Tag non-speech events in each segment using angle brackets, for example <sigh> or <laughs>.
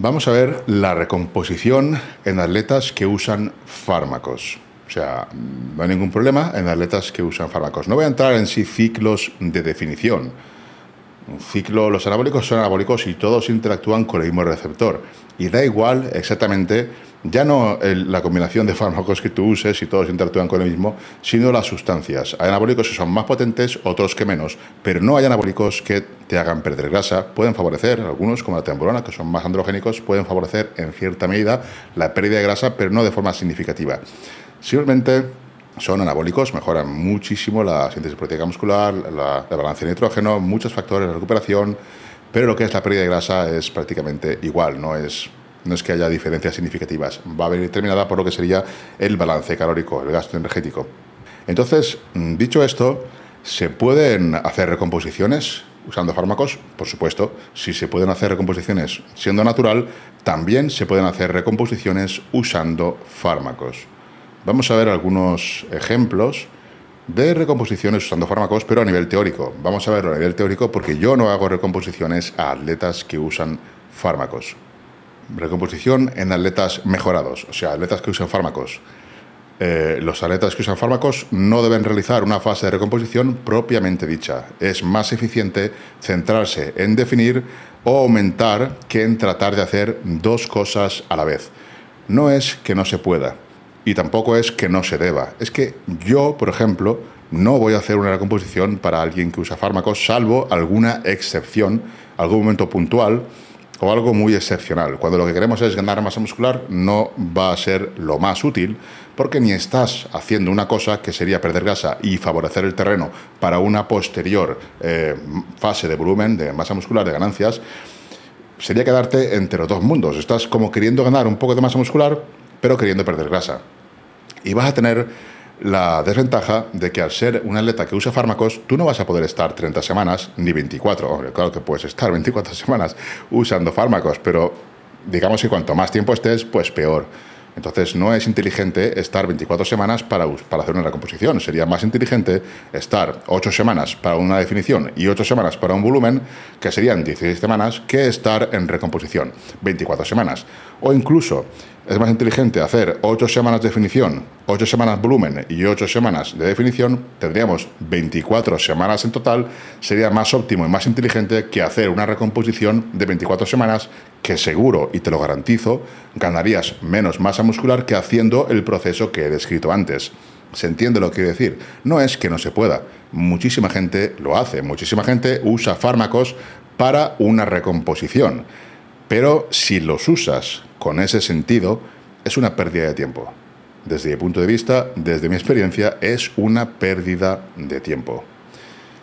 Vamos a ver la recomposición en atletas que usan fármacos. O sea, no hay ningún problema en atletas que usan fármacos. No voy a entrar en sí ciclos de definición. Un ciclo, los anabólicos son anabólicos y todos interactúan con el mismo receptor. Y da igual exactamente ya no la combinación de fármacos que tú uses y todos interactúan con el mismo, sino las sustancias. Hay anabólicos que son más potentes, otros que menos, pero no hay anabólicos que te hagan perder grasa. Pueden favorecer, algunos como la temporona, que son más androgénicos, pueden favorecer en cierta medida la pérdida de grasa, pero no de forma significativa. Simplemente son anabólicos, mejoran muchísimo la síntesis proteica muscular, la, la balance de nitrógeno, muchos factores de recuperación, pero lo que es la pérdida de grasa es prácticamente igual, no es no es que haya diferencias significativas, va a venir determinada por lo que sería el balance calórico, el gasto energético. Entonces, mm, dicho esto, ¿se pueden hacer recomposiciones usando fármacos? Por supuesto, si se pueden hacer recomposiciones siendo natural, también se pueden hacer recomposiciones usando fármacos. Vamos a ver algunos ejemplos de recomposiciones usando fármacos, pero a nivel teórico. Vamos a verlo a nivel teórico porque yo no hago recomposiciones a atletas que usan fármacos. Recomposición en atletas mejorados, o sea, atletas que usan fármacos. Eh, los atletas que usan fármacos no deben realizar una fase de recomposición propiamente dicha. Es más eficiente centrarse en definir o aumentar que en tratar de hacer dos cosas a la vez. No es que no se pueda y tampoco es que no se deba. Es que yo, por ejemplo, no voy a hacer una recomposición para alguien que usa fármacos, salvo alguna excepción, algún momento puntual o algo muy excepcional. Cuando lo que queremos es ganar masa muscular, no va a ser lo más útil porque ni estás haciendo una cosa que sería perder grasa y favorecer el terreno para una posterior eh, fase de volumen, de masa muscular, de ganancias, sería quedarte entre los dos mundos. Estás como queriendo ganar un poco de masa muscular, pero queriendo perder grasa. Y vas a tener la desventaja de que al ser un atleta que usa fármacos, tú no vas a poder estar 30 semanas ni 24. Hombre, claro que puedes estar 24 <laughs> semanas usando fármacos, pero digamos que cuanto más tiempo estés, pues peor. Entonces no es inteligente estar 24 semanas para, para hacer una recomposición. Sería más inteligente estar 8 semanas para una definición y 8 semanas para un volumen, que serían 16 semanas, que estar en recomposición 24 semanas. O incluso es más inteligente hacer 8 semanas de definición, 8 semanas volumen y 8 semanas de definición, tendríamos 24 semanas en total, sería más óptimo y más inteligente que hacer una recomposición de 24 semanas que seguro, y te lo garantizo, ganarías menos masa muscular que haciendo el proceso que he descrito antes. ¿Se entiende lo que quiero decir? No es que no se pueda. Muchísima gente lo hace. Muchísima gente usa fármacos para una recomposición. Pero si los usas con ese sentido, es una pérdida de tiempo. Desde mi punto de vista, desde mi experiencia, es una pérdida de tiempo.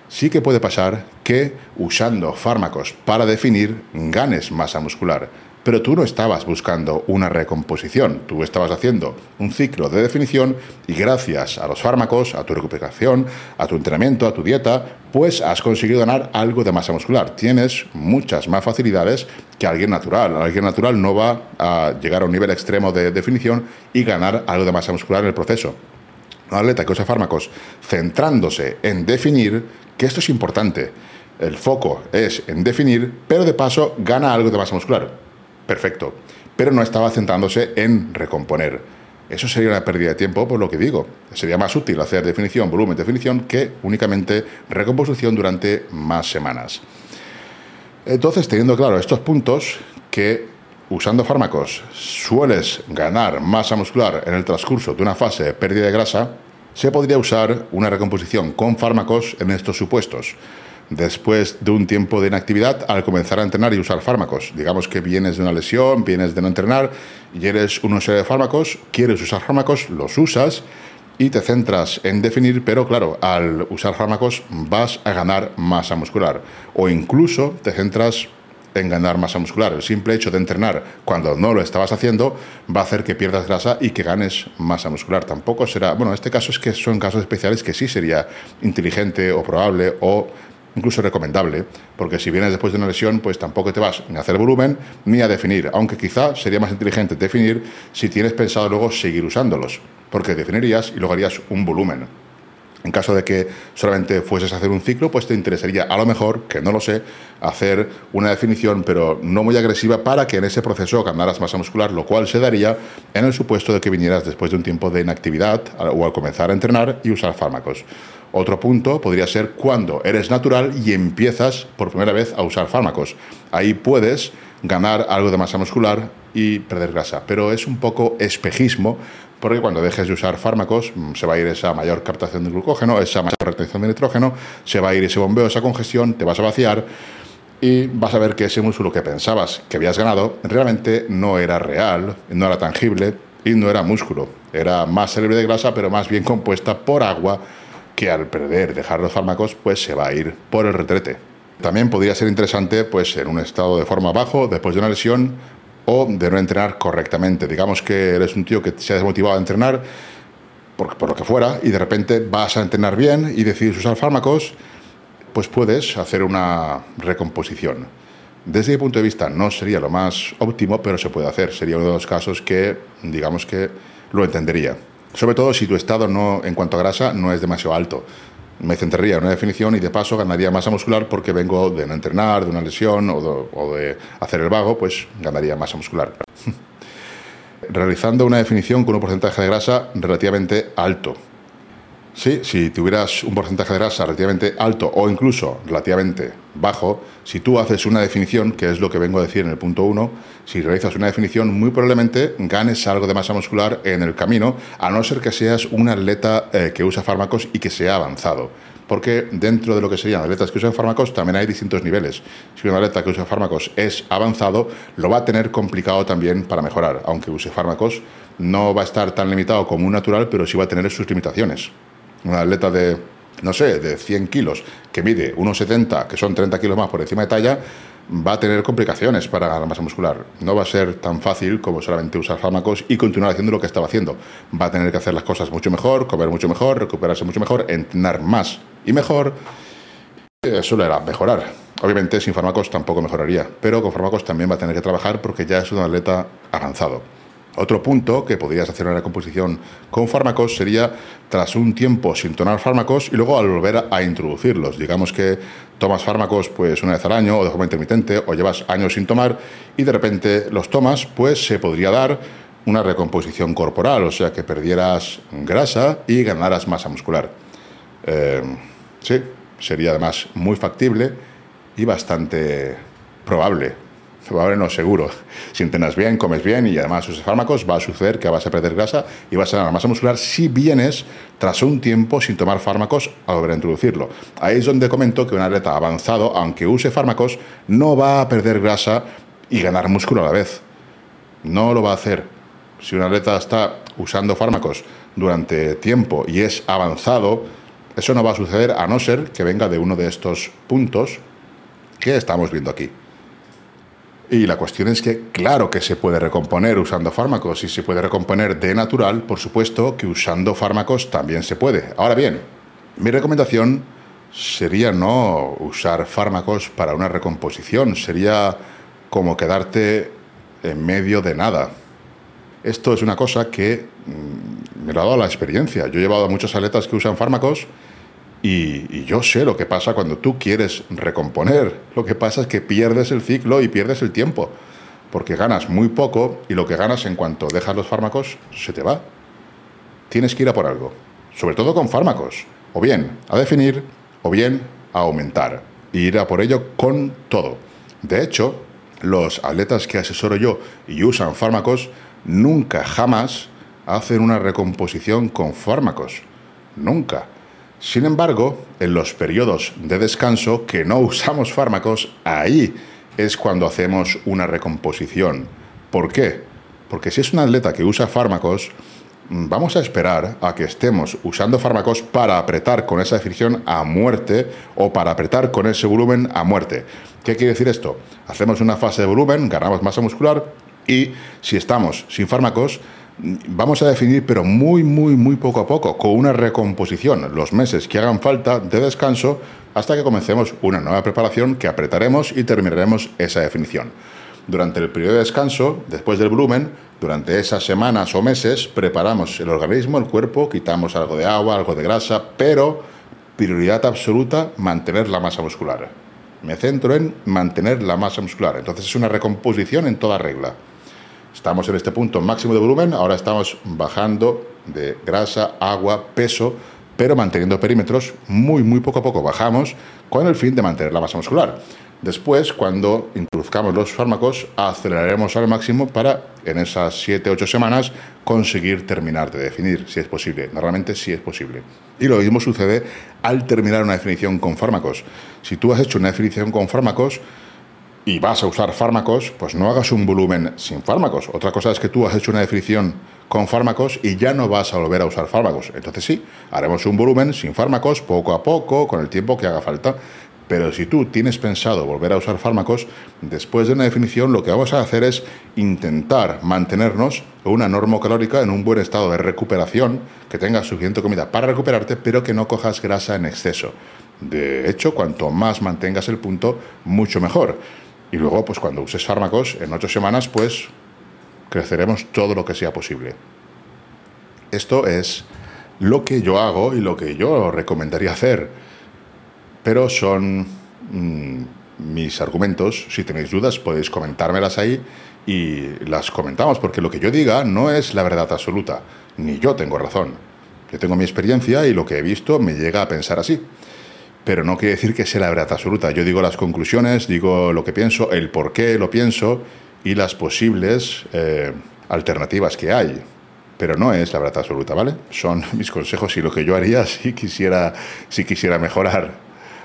Sí que puede pasar que usando fármacos para definir ganes masa muscular, pero tú no estabas buscando una recomposición, tú estabas haciendo un ciclo de definición y gracias a los fármacos, a tu recuperación, a tu entrenamiento, a tu dieta, pues has conseguido ganar algo de masa muscular. Tienes muchas más facilidades que alguien natural. Alguien natural no va a llegar a un nivel extremo de definición y ganar algo de masa muscular en el proceso. Un atleta que usa fármacos centrándose en definir, que esto es importante, el foco es en definir, pero de paso gana algo de masa muscular perfecto, pero no estaba centrándose en recomponer. Eso sería una pérdida de tiempo, por lo que digo. Sería más útil hacer definición, volumen, definición, que únicamente recomposición durante más semanas. Entonces, teniendo claro estos puntos, que usando fármacos sueles ganar masa muscular en el transcurso de una fase de pérdida de grasa, se podría usar una recomposición con fármacos en estos supuestos. Después de un tiempo de inactividad, al comenzar a entrenar y usar fármacos, digamos que vienes de una lesión, vienes de no entrenar y eres una serie de fármacos, quieres usar fármacos, los usas y te centras en definir, pero claro, al usar fármacos vas a ganar masa muscular o incluso te centras en ganar masa muscular. El simple hecho de entrenar cuando no lo estabas haciendo va a hacer que pierdas grasa y que ganes masa muscular. Tampoco será, bueno, en este caso es que son casos especiales que sí sería inteligente o probable o incluso recomendable, porque si vienes después de una lesión, pues tampoco te vas ni a hacer volumen ni a definir, aunque quizá sería más inteligente definir si tienes pensado luego seguir usándolos, porque definirías y luego harías un volumen. En caso de que solamente fueses a hacer un ciclo, pues te interesaría a lo mejor, que no lo sé, hacer una definición, pero no muy agresiva, para que en ese proceso ganaras masa muscular, lo cual se daría en el supuesto de que vinieras después de un tiempo de inactividad o al comenzar a entrenar y usar fármacos. Otro punto podría ser cuando eres natural y empiezas por primera vez a usar fármacos. Ahí puedes ganar algo de masa muscular y perder grasa, pero es un poco espejismo porque cuando dejes de usar fármacos mm, se va a ir esa mayor captación de glucógeno, esa mayor retención de nitrógeno, se va a ir ese bombeo, esa congestión, te vas a vaciar y vas a ver que ese músculo que pensabas que habías ganado realmente no era real, no era tangible y no era músculo. Era más célebre de grasa, pero más bien compuesta por agua que al perder, dejar los fármacos, pues se va a ir por el retrete. También podría ser interesante, pues en un estado de forma bajo, después de una lesión, o de no entrenar correctamente. Digamos que eres un tío que se ha desmotivado a entrenar por, por, lo que fuera y de repente vas a entrenar bien y decides usar fármacos, pues puedes hacer una recomposición. Desde mi punto de vista no sería lo más óptimo, pero se puede hacer. Sería uno de los casos que, digamos que, lo entendería. Sobre todo si tu estado no, en cuanto a grasa no es demasiado alto me centraría en una definición y de paso ganaría masa muscular porque vengo de no entrenar, de una lesión o de, hacer el vago, pues ganaría masa muscular. <laughs> Realizando una definición con un porcentaje de grasa relativamente alto. Sí, si tuvieras un porcentaje de grasa relativamente alto o incluso relativamente bajo, si tú haces una definición, que es lo que vengo a decir en el punto 1, si realizas una definición, muy probablemente ganes algo de masa muscular en el camino, a no ser que seas un atleta eh, que usa fármacos y que sea avanzado. Porque dentro de lo que serían atletas que usan fármacos también hay distintos niveles. Si un atleta que usa fármacos es avanzado, lo va a tener complicado también para mejorar. Aunque use fármacos, no va a estar tan limitado como un natural, pero sí va a tener sus limitaciones un atleta de, no sé, de 100 kilos, que mide 1,70, que son 30 kilos más por encima de talla, va a tener complicaciones para ganar masa muscular. No va a ser tan fácil como solamente usar fármacos y continuar haciendo lo que estaba haciendo. Va a tener que hacer las cosas mucho mejor, comer mucho mejor, recuperarse mucho mejor, entrenar más y mejor. Eso le mejorar. Obviamente sin fármacos tampoco mejoraría, pero con fármacos también va a tener que trabajar porque ya es un atleta avanzado. Otro punto que podrías hacer una recomposición con fármacos sería tras un tiempo sin tomar fármacos y luego al volver a, introducirlos. Digamos que tomas fármacos pues una vez al año o de forma intermitente o llevas años sin tomar y de repente los tomas, pues se podría dar una recomposición corporal, o sea que perdieras grasa y ganaras masa muscular. Eh, sí, sería además muy factible y bastante probable probable no seguro. Si entrenas bien, comes bien y además usas fármacos, va a suceder que vas a perder grasa y vas a ganar masa muscular si vienes tras un tiempo sin tomar fármacos a volver a introducirlo. Ahí es donde comento que un atleta avanzado, aunque use fármacos, no va a perder grasa y ganar músculo a la vez. No lo va a hacer. Si un atleta está usando fármacos durante tiempo y es avanzado, eso no va a suceder a no ser que venga de uno de estos puntos que estamos viendo aquí. Y la cuestión es que, claro que se puede recomponer usando fármacos y se puede recomponer de natural, por supuesto que usando fármacos también se puede. Ahora bien, mi recomendación sería no usar fármacos para una recomposición, sería como quedarte en medio de nada. Esto es una cosa que mm, me lo ha dado la experiencia. Yo he llevado a muchos atletas que usan fármacos y, yo sé lo que pasa cuando tú quieres recomponer. Lo que pasa es que pierdes el ciclo y pierdes el tiempo, porque ganas muy poco y lo que ganas en cuanto dejas los fármacos se te va. Tienes que ir a por algo, sobre todo con fármacos, o bien a definir o bien a aumentar, y ir a por ello con todo. De hecho, los atletas que asesoro yo y usan fármacos nunca, jamás hacen una recomposición con fármacos. Nunca. Sin embargo, en los periodos de descanso que no usamos fármacos, ahí es cuando hacemos una recomposición. ¿Por qué? Porque si es un atleta que usa fármacos, mm, vamos a esperar a que estemos usando fármacos para apretar con esa definición a muerte o para apretar con ese volumen a muerte. ¿Qué quiere decir esto? Hacemos una fase de volumen, ganamos masa muscular y si estamos sin fármacos, vamos a definir, pero muy, muy, muy poco a poco, con una recomposición, los meses que hagan falta de descanso hasta que comencemos una nueva preparación que apretaremos y terminaremos esa definición. Durante el periodo de descanso, después del volumen, durante esas semanas o meses, preparamos el organismo, el cuerpo, quitamos algo de agua, algo de grasa, pero prioridad absoluta, mantener la masa muscular. Me centro en mantener la masa muscular. Entonces es una recomposición en toda regla. Estamos en este punto máximo de volumen, ahora estamos bajando de grasa, agua, peso, pero manteniendo perímetros muy, muy poco a poco. Bajamos con el fin de mantener la masa muscular. Después, cuando introduzcamos los fármacos, aceleraremos al máximo para, en esas 7-8 semanas, conseguir terminar de definir, si es posible. Normalmente sí es posible. Y lo mismo sucede al terminar una definición con fármacos. Si tú has hecho una definición con fármacos, y vas a usar fármacos, pues no hagas un volumen sin fármacos. Otra cosa es que tú has hecho una definición con fármacos y ya no vas a volver a usar fármacos. Entonces sí, haremos un volumen sin fármacos, poco a poco, con el tiempo que haga falta. Pero si tú tienes pensado volver a usar fármacos, después de una definición lo que vamos a hacer es intentar mantenernos una norma calórica en un buen estado de recuperación, que tengas suficiente comida para recuperarte, pero que no cojas grasa en exceso. De hecho, cuanto más mantengas el punto, mucho mejor. Y luego, pues cuando uses fármacos, en ocho semanas, pues creceremos todo lo que sea posible. Esto es lo que yo hago y lo que yo recomendaría hacer. Pero son mm, mis argumentos. Si tenéis dudas, podéis comentármelas ahí y las comentamos, porque lo que yo diga no es la verdad absoluta, ni yo tengo razón. Yo tengo mi experiencia y lo que he visto me llega a pensar así pero no quiere decir que sea la verdad absoluta. Yo digo las conclusiones, digo lo que pienso, el por qué lo pienso y las posibles eh, alternativas que hay. Pero no es la verdad absoluta, ¿vale? Son <laughs> mis consejos y lo que yo haría <laughs> si quisiera, si quisiera mejorar,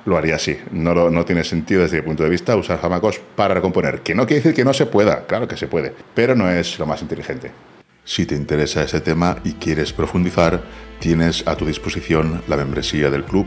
lo haría así. No, no tiene sentido desde mi punto de vista usar fármacos para recomponer. Que no quiere decir que no se pueda, claro que se puede, pero no es lo más inteligente. Si te interesa ese tema y quieres profundizar, tienes a tu disposición la membresía del club